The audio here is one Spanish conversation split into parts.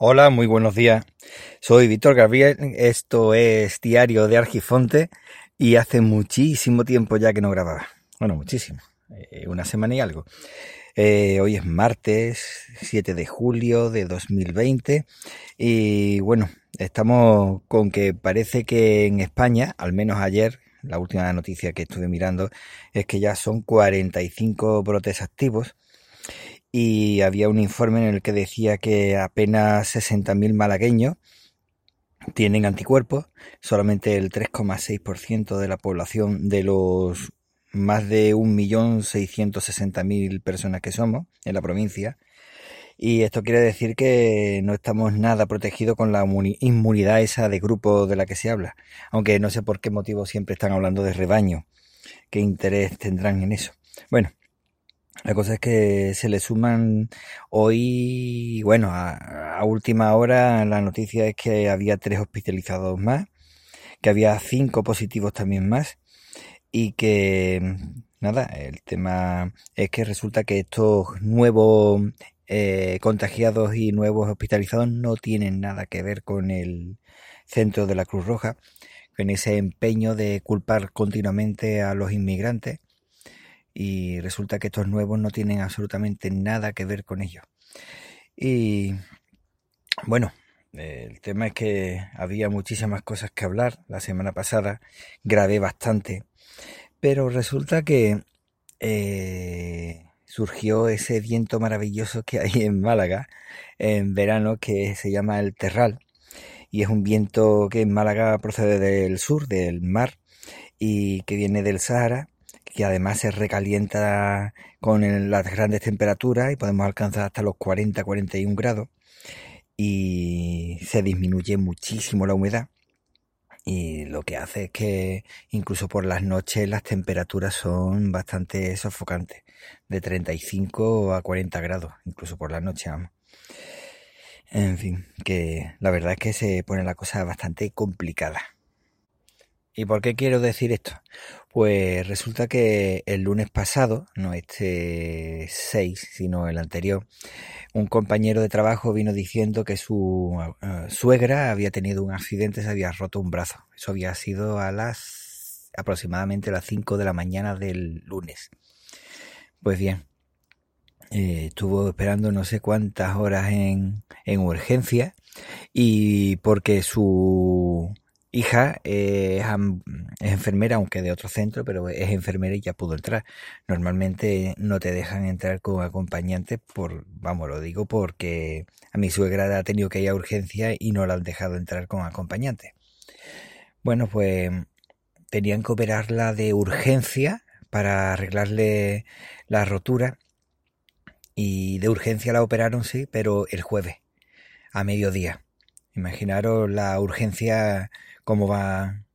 Hola, muy buenos días. Soy Víctor Gabriel, esto es Diario de Argifonte y hace muchísimo tiempo ya que no grababa. Bueno, muchísimo, eh, una semana y algo. Eh, hoy es martes 7 de julio de 2020 y bueno, estamos con que parece que en España, al menos ayer, la última noticia que estuve mirando, es que ya son 45 brotes activos y había un informe en el que decía que apenas 60.000 malagueños tienen anticuerpos, solamente el 3,6% de la población de los más de 1.660.000 personas que somos en la provincia. Y esto quiere decir que no estamos nada protegidos con la inmunidad esa de grupo de la que se habla. Aunque no sé por qué motivo siempre están hablando de rebaño. ¿Qué interés tendrán en eso? Bueno, la cosa es que se le suman hoy, bueno, a, última hora la noticia es que había tres hospitalizados más, que había cinco positivos también más y que, nada, el tema es que resulta que estos nuevos eh, contagiados y nuevos hospitalizados no tienen nada que ver con el centro de la Cruz Roja, con ese empeño de culpar continuamente a los inmigrantes y resulta que estos nuevos no tienen absolutamente nada que ver con ellos. Y bueno, el tema es que había muchísimas cosas que hablar. La semana pasada grabé bastante, pero resulta que eh, surgió ese viento maravilloso que hay en Málaga en verano que se llama el Terral. Y es un viento que en Málaga procede del sur, del mar, y que viene del Sahara que además se recalienta con las grandes temperaturas y podemos alcanzar hasta los 40-41 grados y se disminuye muchísimo la humedad y lo que hace es que incluso por las noches las temperaturas son bastante sofocantes, de 35 a 40 grados, incluso por la noche, vamos. En fin, que la verdad es que se pone la cosa bastante complicada. ¿Y por qué quiero decir esto? Pues resulta que el lunes pasado, no este 6, sino el anterior, un compañero de trabajo vino diciendo que su eh, suegra había tenido un accidente, se había roto un brazo. Eso había sido a las aproximadamente a las 5 de la mañana del lunes. Pues bien, eh, estuvo esperando no sé cuántas horas en, en urgencia y porque su hija es, enfermera, aunque de otro centro, pero es enfermera y ya pudo entrar. Normalmente no te dejan entrar con acompañante por, vamos, lo digo porque a mi suegra ha tenido que ir a urgencia y no la han dejado entrar con acompañante. Bueno, pues tenían que operarla de urgencia para arreglarle la rotura y de urgencia la operaron, sí, pero el jueves, a mediodía. Imaginaros la urgencia cómo va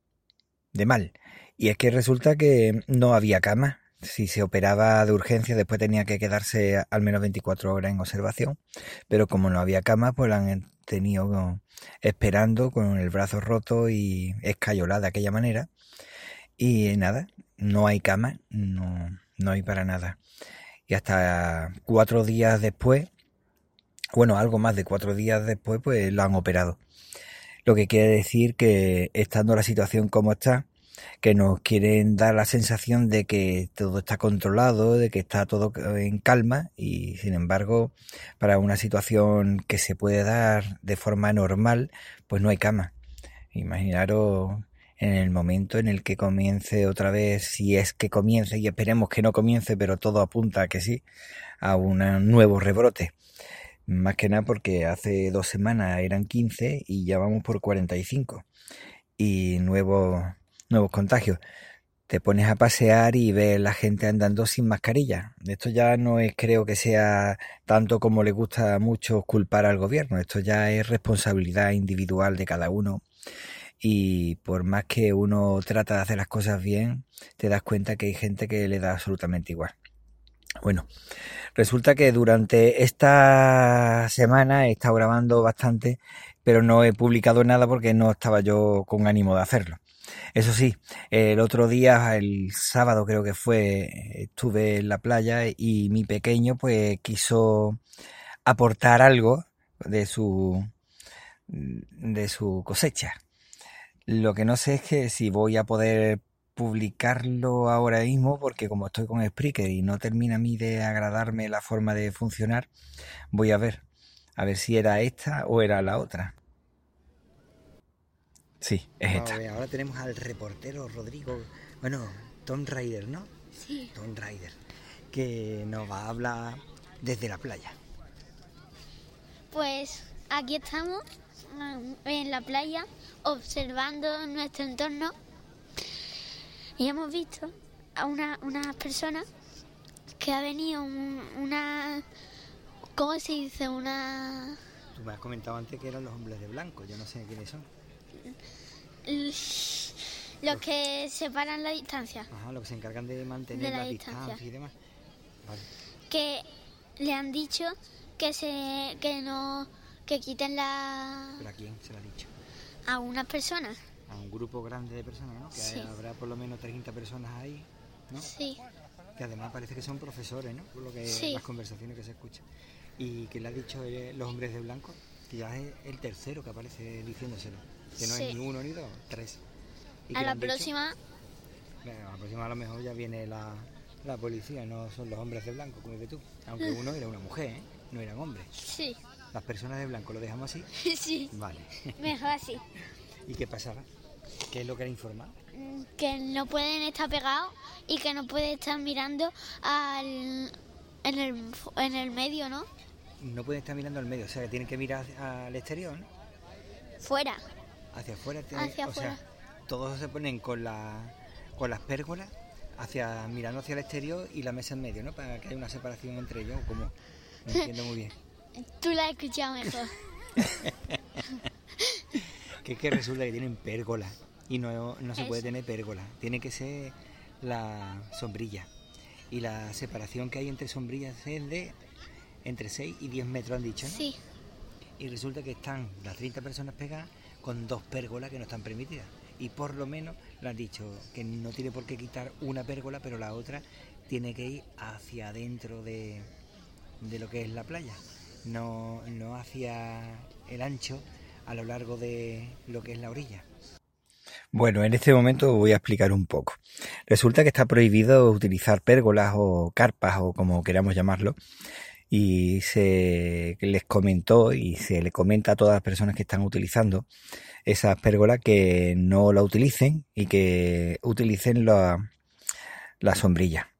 de mal. Y es que resulta que no había cama. Si se operaba de urgencia, después tenía que quedarse al menos 24 horas en observación. Pero como no había cama, pues la han tenido esperando con el brazo roto y escayolada de aquella manera. Y nada, no hay cama, no, no hay para nada. Y hasta cuatro días después, bueno, algo más de cuatro días después, pues lo han operado. Lo que quiere decir que estando la situación como está, que nos quieren dar la sensación de que todo está controlado, de que está todo en calma y sin embargo para una situación que se puede dar de forma normal pues no hay cama. Imaginaros en el momento en el que comience otra vez, si es que comience y esperemos que no comience, pero todo apunta a que sí, a un nuevo rebrote. Más que nada porque hace dos semanas eran 15 y ya vamos por 45. Y nuevos, nuevos contagios. Te pones a pasear y ves la gente andando sin mascarilla. Esto ya no es, creo que sea tanto como le gusta mucho culpar al gobierno. Esto ya es responsabilidad individual de cada uno. Y por más que uno trata de hacer las cosas bien, te das cuenta que hay gente que le da absolutamente igual. Bueno, resulta que durante esta semana he estado grabando bastante, pero no he publicado nada porque no estaba yo con ánimo de hacerlo. Eso sí, el otro día, el sábado creo que fue, estuve en la playa y mi pequeño pues quiso aportar algo de su de su cosecha. Lo que no sé es que si voy a poder publicarlo ahora mismo, porque como estoy con Spreaker y no termina a mí de agradarme la forma de funcionar, voy a ver, a ver si era esta o era la otra. Sí, es esta. ahora tenemos al reportero Rodrigo, bueno, Tom Ryder, ¿no? Sí. Tom Ryder, que nos va a hablar desde la playa. Pues aquí estamos en la playa observando nuestro entorno y hemos visto a una, una persona que ha venido una... ¿Cómo se dice? Una... Tú me has comentado antes que eran los hombres de blanco, yo no sé quiénes son. Los que separan la distancia. Ajá, los que se encargan de mantener la, distancia. y demás. Que le han dicho que se que no que quiten la ¿Pero a quién se lo ha dicho? A unas personas. A un grupo grande de personas, ¿no? Que habrá por lo menos 30 personas ahí, ¿no? Sí. Que además parece que son profesores, ¿no? Por lo que las conversaciones que se escuchan. ¿Y que le ha dicho eh, los hombres de blanco? Que ya es el tercero que aparece diciéndoselo. Que no es ni uno ni dos, tres. a la próxima... a la próxima a lo mejor ya viene la, la policía, no son los hombres de blanco, como dices tú. Aunque uno era una mujer, ¿eh? no eran hombres. Sí. ¿Las personas de blanco lo dejamos así? sí. Vale. Mejor así. ¿Y qué pasaba? ¿Qué es lo que era informar? Que no pueden estar pegados y que no pueden estar mirando al, en, el, en el medio, ¿no? No pueden estar mirando al medio, o sea, que tienen que mirar al exterior, ¿no? Fuera. Hacia afuera. Hacia o sea, todos se ponen con, la, con las pérgolas hacia mirando hacia el exterior y la mesa en medio, ¿no? Para que haya una separación entre ellos, como no entiendo muy bien. Tú la has escuchado mejor. que es que resulta que tienen pérgola y no, no se puede tener pérgola, tiene que ser la sombrilla. Y la separación que hay entre sombrillas es de entre 6 y 10 metros, han dicho, ¿no? Sí. Y resulta que están las 30 personas pegadas con dos pérgolas que no están permitidas y por lo menos le han dicho que no tiene por qué quitar una pérgola, pero la otra tiene que ir hacia adentro de, de lo que es la playa, no, no hacia el ancho a lo largo de lo que es la orilla. Bueno, en este momento voy a explicar un poco. Resulta que está prohibido utilizar pérgolas o carpas o como queramos llamarlo y se les comentó y se le comenta a todas las personas que están utilizando esas pérgolas que no la utilicen y que utilicen la, la sombrilla.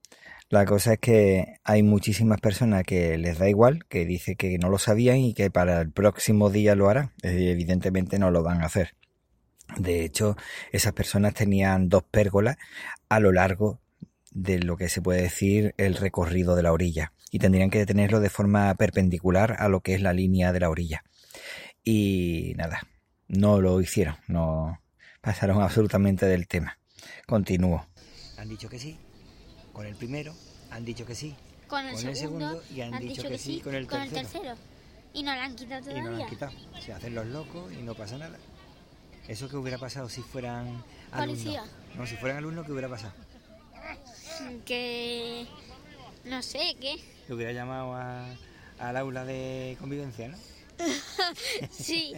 La cosa es que hay muchísimas personas que les da igual, que dicen que no lo sabían y que para el próximo día lo harán. Evidentemente no lo van a hacer. De hecho, esas personas tenían dos pérgolas a lo largo de lo que se puede decir el recorrido de la orilla y tendrían que tenerlo de forma perpendicular a lo que es la línea de la orilla. Y nada, no lo hicieron, no pasaron absolutamente del tema. Continúo. Han dicho que sí, con el primero, han dicho que sí, con el, segundo, y han, dicho, que, sí, con, el, tercero. Y no lo han quitado todavía. Y no lo han quitado. Se hacen los locos y no pasa nada. ¿Eso que hubiera pasado si fueran Policía. alumnos? No, si fueran alumnos, ¿qué hubiera pasado? Que... no sé, ¿qué? Que hubiera llamado a, al aula de convivencia, ¿no? sí.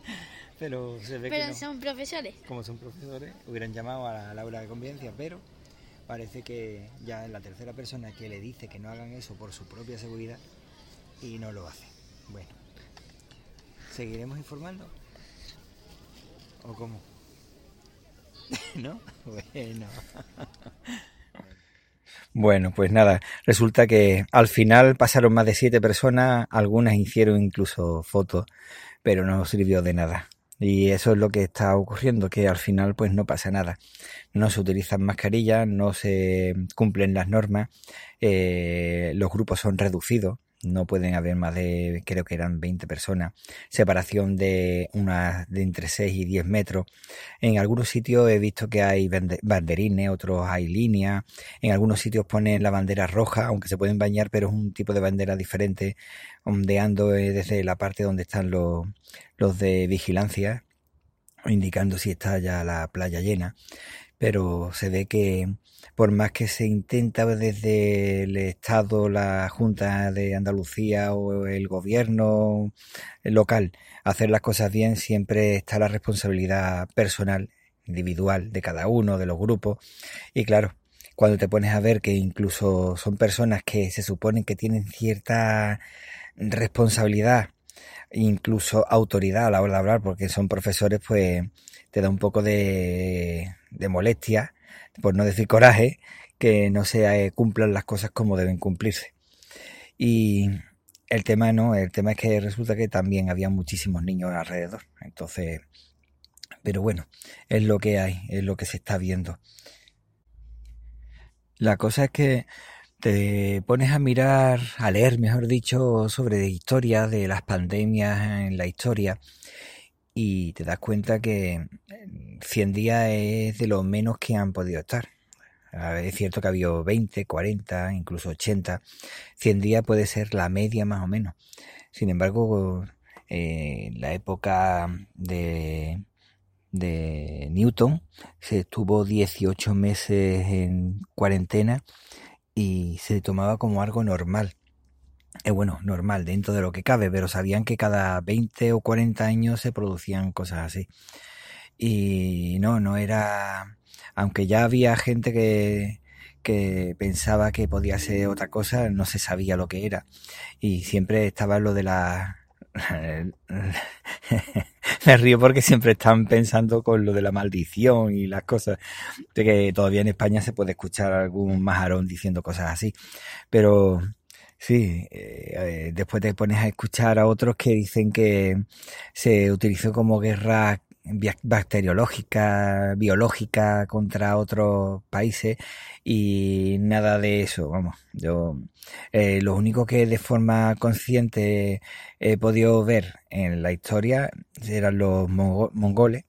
pero se ve pero son profesores. Como son profesores, hubieran llamado al aula de convivencia, pero parece que ya es la tercera persona que le dice que no hagan eso por su propia seguridad y no lo hace. Bueno, ¿seguiremos informando? ¿O cómo? ¿No? Bueno. Bueno, pues nada, resulta que al final pasaron más de siete personas, algunas hicieron incluso fotos, pero no sirvió de nada. Y eso es lo que está ocurriendo, que al final pues no pasa nada. No se utilizan mascarillas, no se cumplen las normas, eh, los grupos son reducidos, no pueden haber más de, creo que eran 20 personas, separación de unas de entre 6 y 10 metros. En algunos sitios he visto que hay banderines, otros hay líneas, en algunos sitios ponen la bandera roja, aunque se pueden bañar, pero es un tipo de bandera diferente, ondeando eh, desde la parte donde están los, los de vigilancia, indicando si está ya la playa llena. Pero se ve que por más que se intenta desde el Estado, la Junta de Andalucía o el gobierno local hacer las cosas bien, siempre está la responsabilidad personal, individual de cada uno, de los grupos. Y claro, cuando te pones a ver que incluso son personas que se suponen que tienen cierta responsabilidad, incluso autoridad a la hora de hablar, porque son profesores, pues te da un poco de, de molestia, por no decir coraje, que no se cumplan las cosas como deben cumplirse. Y el tema no, el tema es que resulta que también había muchísimos niños alrededor. Entonces, pero bueno, es lo que hay, es lo que se está viendo. La cosa es que te pones a mirar, a leer, mejor dicho, sobre historia de las pandemias en la historia y te das cuenta que 100 días es de lo menos que han podido estar. Es cierto que ha habido 20, 40, incluso 80. 100 días puede ser la media más o menos. Sin embargo, eh, en la época de, de Newton se estuvo 18 meses en cuarentena y se tomaba como algo normal. Es bueno, normal dentro de lo que cabe, pero sabían que cada 20 o 40 años se producían cosas así. Y no, no era aunque ya había gente que, que pensaba que podía ser otra cosa, no se sabía lo que era. Y siempre estaba lo de la... Me río porque siempre están pensando con lo de la maldición y las cosas, de que todavía en España se puede escuchar algún majarón diciendo cosas así. Pero sí, eh, después te pones a escuchar a otros que dicen que se utilizó como guerra bacteriológica, biológica contra otros países y nada de eso, vamos. Yo eh, lo único que de forma consciente he podido ver en la historia eran los mongoles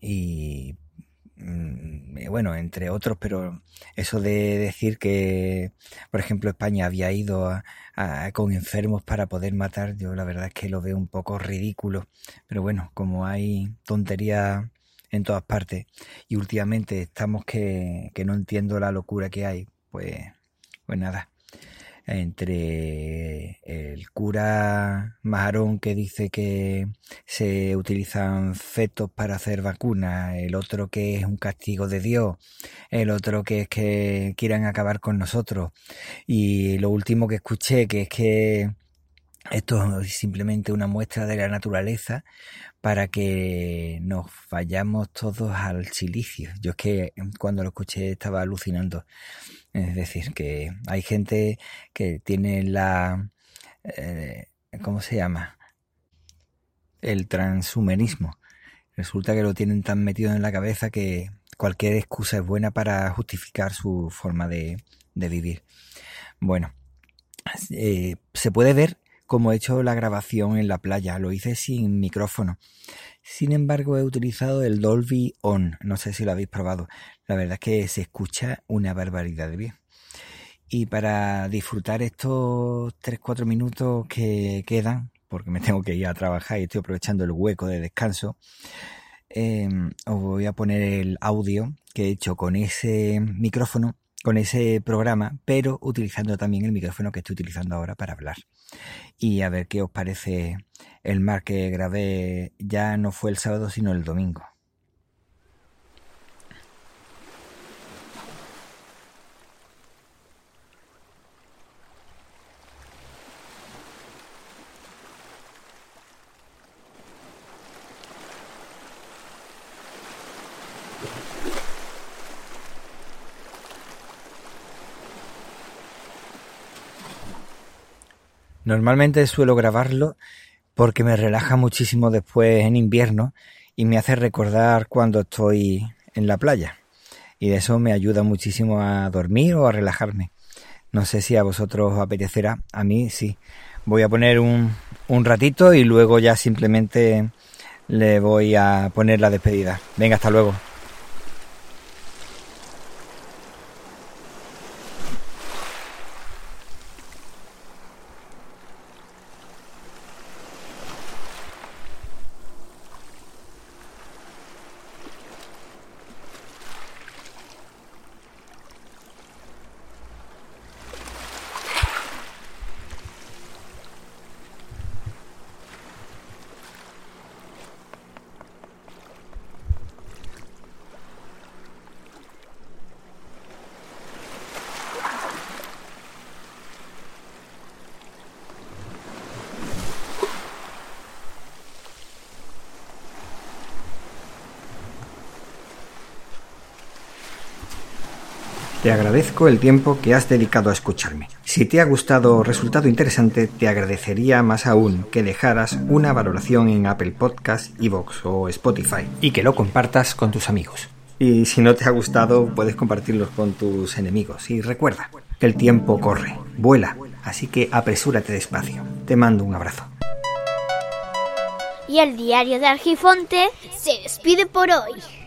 y eh, bueno, entre otros, pero eso de decir que, por ejemplo, España había ido con enfermos para poder matar, yo la verdad es que lo veo un poco ridículo. Pero bueno, como hay tontería en todas partes y últimamente estamos que, que no entiendo la locura que hay, pues, pues nada entre el cura Majarón que dice que se utilizan fetos para hacer vacunas, el otro que es un castigo de Dios, el otro que es que quieran acabar con nosotros. Y lo último que escuché que es que esto es simplemente una muestra de la naturaleza para que nos vayamos todos al silicio. Yo es que cuando lo escuché estaba alucinando. Es decir, que hay gente que tiene la... Eh, ¿Cómo se llama? El transhumanismo. Resulta que lo tienen tan metido en la cabeza que cualquier excusa es buena para justificar su forma de, vivir. Bueno, eh, se puede ver cómo he hecho la grabación en la playa. Lo hice sin micrófono. Sin embargo, he utilizado el Dolby On. No sé si lo habéis probado. La verdad es que se escucha una barbaridad de bien. Y para disfrutar estos 3-4 minutos que quedan, porque me tengo que ir a trabajar y estoy aprovechando el hueco de descanso, em, os voy a poner el audio que he hecho con ese micrófono, con ese programa, pero utilizando también el micrófono que estoy utilizando ahora para hablar y a ver qué os parece el mar que grabé ya no fue el sábado sino el domingo. Normalmente suelo grabarlo porque me relaja muchísimo después en invierno y me hace recordar cuando estoy en la playa. Y de eso me ayuda muchísimo a dormir o a relajarme. No sé si a vosotros os apetecerá, a mí sí. Voy a poner un, un ratito y luego ya simplemente le voy a poner la despedida. Venga, hasta luego. Te agradezco el tiempo que has dedicado a escucharme. Si te ha gustado o resultado interesante, te agradecería más aún que dejaras una valoración en Apple Podcasts, Evox o Spotify. Y que lo compartas con tus amigos. Y si no te ha gustado, puedes compartirlos con tus enemigos. Y recuerda, que el tiempo corre, vuela, así que apresúrate despacio. Te mando un abrazo. Y el diario de Argifonte se despide por hoy.